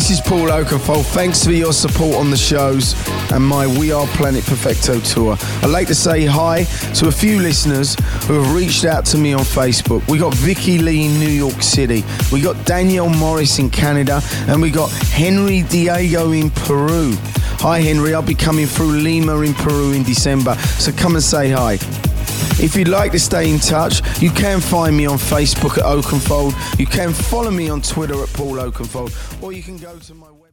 this is Paul Oakenfold. Thanks for your support on the shows and my We Are Planet Perfecto tour. I'd like to say hi to a few listeners who have reached out to me on Facebook. We got Vicky Lee in New York City, we got Danielle Morris in Canada, and we got Henry Diego in Peru. Hi Henry, I'll be coming through Lima in Peru in December, so come and say hi. If you'd like to stay in touch, you can find me on Facebook at Oakenfold. You can follow me on Twitter at Paul Oakenfold, or you can go to my website.